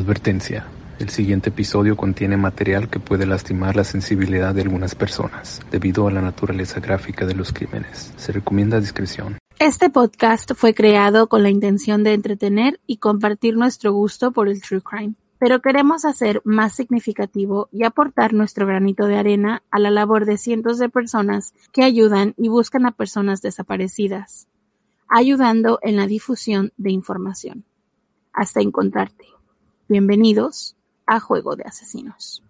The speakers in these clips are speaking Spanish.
Advertencia. El siguiente episodio contiene material que puede lastimar la sensibilidad de algunas personas debido a la naturaleza gráfica de los crímenes. Se recomienda discreción. Este podcast fue creado con la intención de entretener y compartir nuestro gusto por el true crime, pero queremos hacer más significativo y aportar nuestro granito de arena a la labor de cientos de personas que ayudan y buscan a personas desaparecidas, ayudando en la difusión de información. Hasta encontrarte. Bienvenidos a Juego de Asesinos.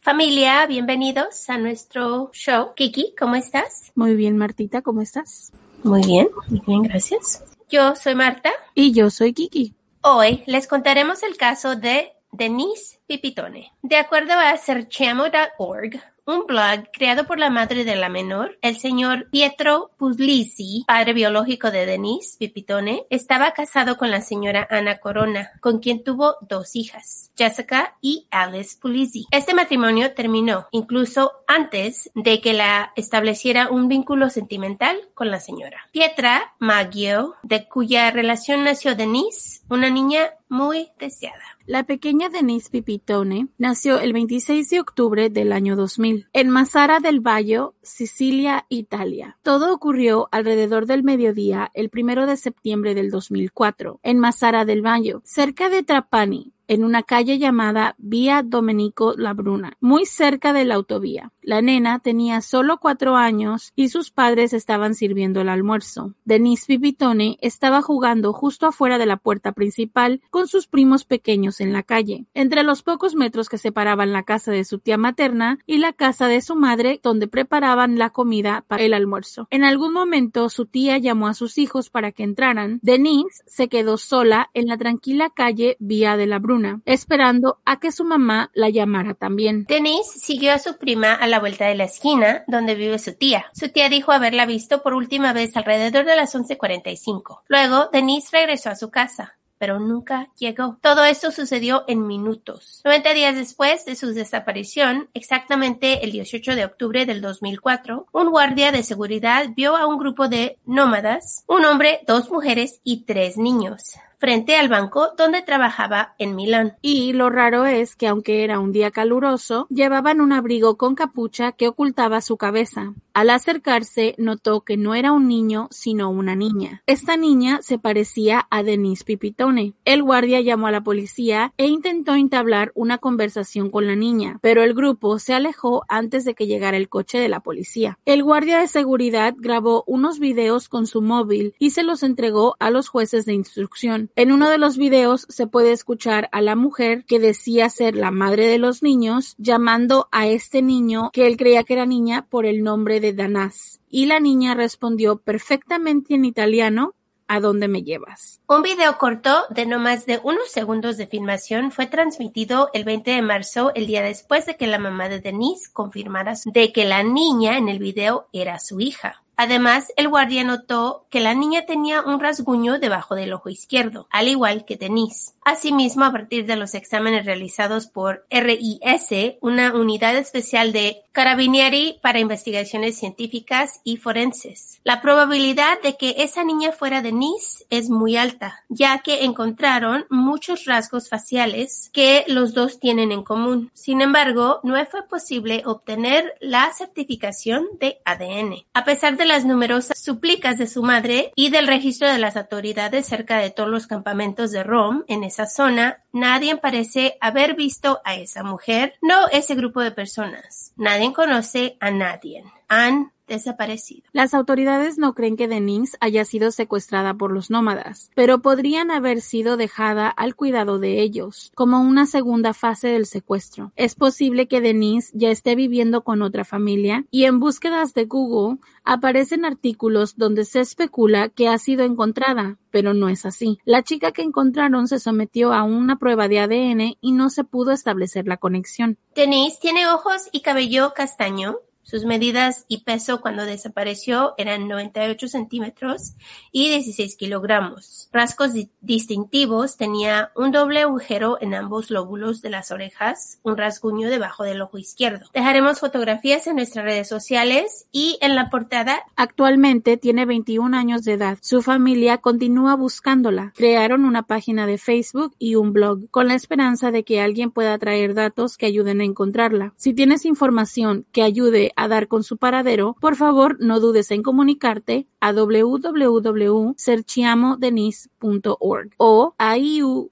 Familia, bienvenidos a nuestro show. Kiki, ¿cómo estás? Muy bien, Martita, ¿cómo estás? Muy bien, muy bien, gracias. Yo soy Marta. Y yo soy Kiki. Hoy les contaremos el caso de Denise Pipitone. De acuerdo a searchamo.org, un blog creado por la madre de la menor, el señor Pietro Puglisi, padre biológico de Denise Pipitone, estaba casado con la señora Ana Corona, con quien tuvo dos hijas, Jessica y Alice Puglisi. Este matrimonio terminó incluso antes de que la estableciera un vínculo sentimental con la señora. Pietra Maggio, de cuya relación nació Denise, una niña muy deseada. La pequeña Denise Pipitone nació el 26 de octubre del año 2000 en Massara del Valle, Sicilia, Italia. Todo ocurrió alrededor del mediodía el primero de septiembre del 2004 en Massara del Valle, cerca de Trapani, en una calle llamada Vía Domenico Labruna, muy cerca de la autovía. La nena tenía solo cuatro años y sus padres estaban sirviendo el almuerzo. Denise Pipitone estaba jugando justo afuera de la puerta principal con sus primos pequeños en la calle, entre los pocos metros que separaban la casa de su tía materna y la casa de su madre donde preparaban la comida para el almuerzo. En algún momento su tía llamó a sus hijos para que entraran. Denise se quedó sola en la tranquila calle Vía de la Bruna, esperando a que su mamá la llamara también. Denise siguió a su prima a la vuelta de la esquina donde vive su tía. Su tía dijo haberla visto por última vez alrededor de las 11:45. Luego, Denise regresó a su casa pero nunca llegó. Todo esto sucedió en minutos. 90 días después de su desaparición, exactamente el 18 de octubre del 2004, un guardia de seguridad vio a un grupo de nómadas, un hombre, dos mujeres y tres niños frente al banco donde trabajaba en Milán. Y lo raro es que aunque era un día caluroso, llevaban un abrigo con capucha que ocultaba su cabeza. Al acercarse, notó que no era un niño, sino una niña. Esta niña se parecía a Denise Pipitone. El guardia llamó a la policía e intentó entablar una conversación con la niña, pero el grupo se alejó antes de que llegara el coche de la policía. El guardia de seguridad grabó unos videos con su móvil y se los entregó a los jueces de instrucción. En uno de los videos se puede escuchar a la mujer que decía ser la madre de los niños llamando a este niño que él creía que era niña por el nombre de Danás. Y la niña respondió perfectamente en italiano ¿A dónde me llevas? Un video corto de no más de unos segundos de filmación fue transmitido el 20 de marzo, el día después de que la mamá de Denise confirmara de que la niña en el video era su hija. Además, el guardia notó que la niña tenía un rasguño debajo del ojo izquierdo, al igual que Denise. Asimismo, a partir de los exámenes realizados por RIS, una unidad especial de Carabinieri para investigaciones científicas y forenses, la probabilidad de que esa niña fuera Denise es muy alta, ya que encontraron muchos rasgos faciales que los dos tienen en común. Sin embargo, no fue posible obtener la certificación de ADN. A pesar de las numerosas súplicas de su madre y del registro de las autoridades cerca de todos los campamentos de Rom en esa zona, nadie parece haber visto a esa mujer, no ese grupo de personas. Nadie conoce a nadie. Han desaparecido. Las autoridades no creen que Denise haya sido secuestrada por los nómadas, pero podrían haber sido dejada al cuidado de ellos, como una segunda fase del secuestro. Es posible que Denise ya esté viviendo con otra familia y en búsquedas de Google aparecen artículos donde se especula que ha sido encontrada, pero no es así. La chica que encontraron se sometió a una prueba de ADN y no se pudo establecer la conexión. Denise tiene ojos y cabello castaño, Sus medidas y peso cuando desapareció eran 98 centímetros y 16 kilogramos. Rasgos distintivos tenía un doble agujero en ambos lóbulos de las orejas, un rasguño debajo del ojo izquierdo. Dejaremos fotografías en nuestras redes sociales y en la portada. Actualmente tiene 21 años de edad. Su familia continúa buscándola. Crearon una página de Facebook y un blog con la esperanza de que alguien pueda traer datos que ayuden a encontrarla. Si tienes información que ayude a dar con su paradero, por favor no dudes en comunicarte a www.serchiamodenis.org o a iutiamo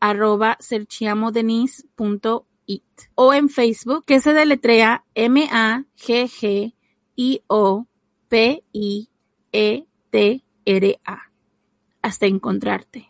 arroba serchiamodenis.it o en Facebook que se deletrea M A G G I O P I E. Hasta encontrarte.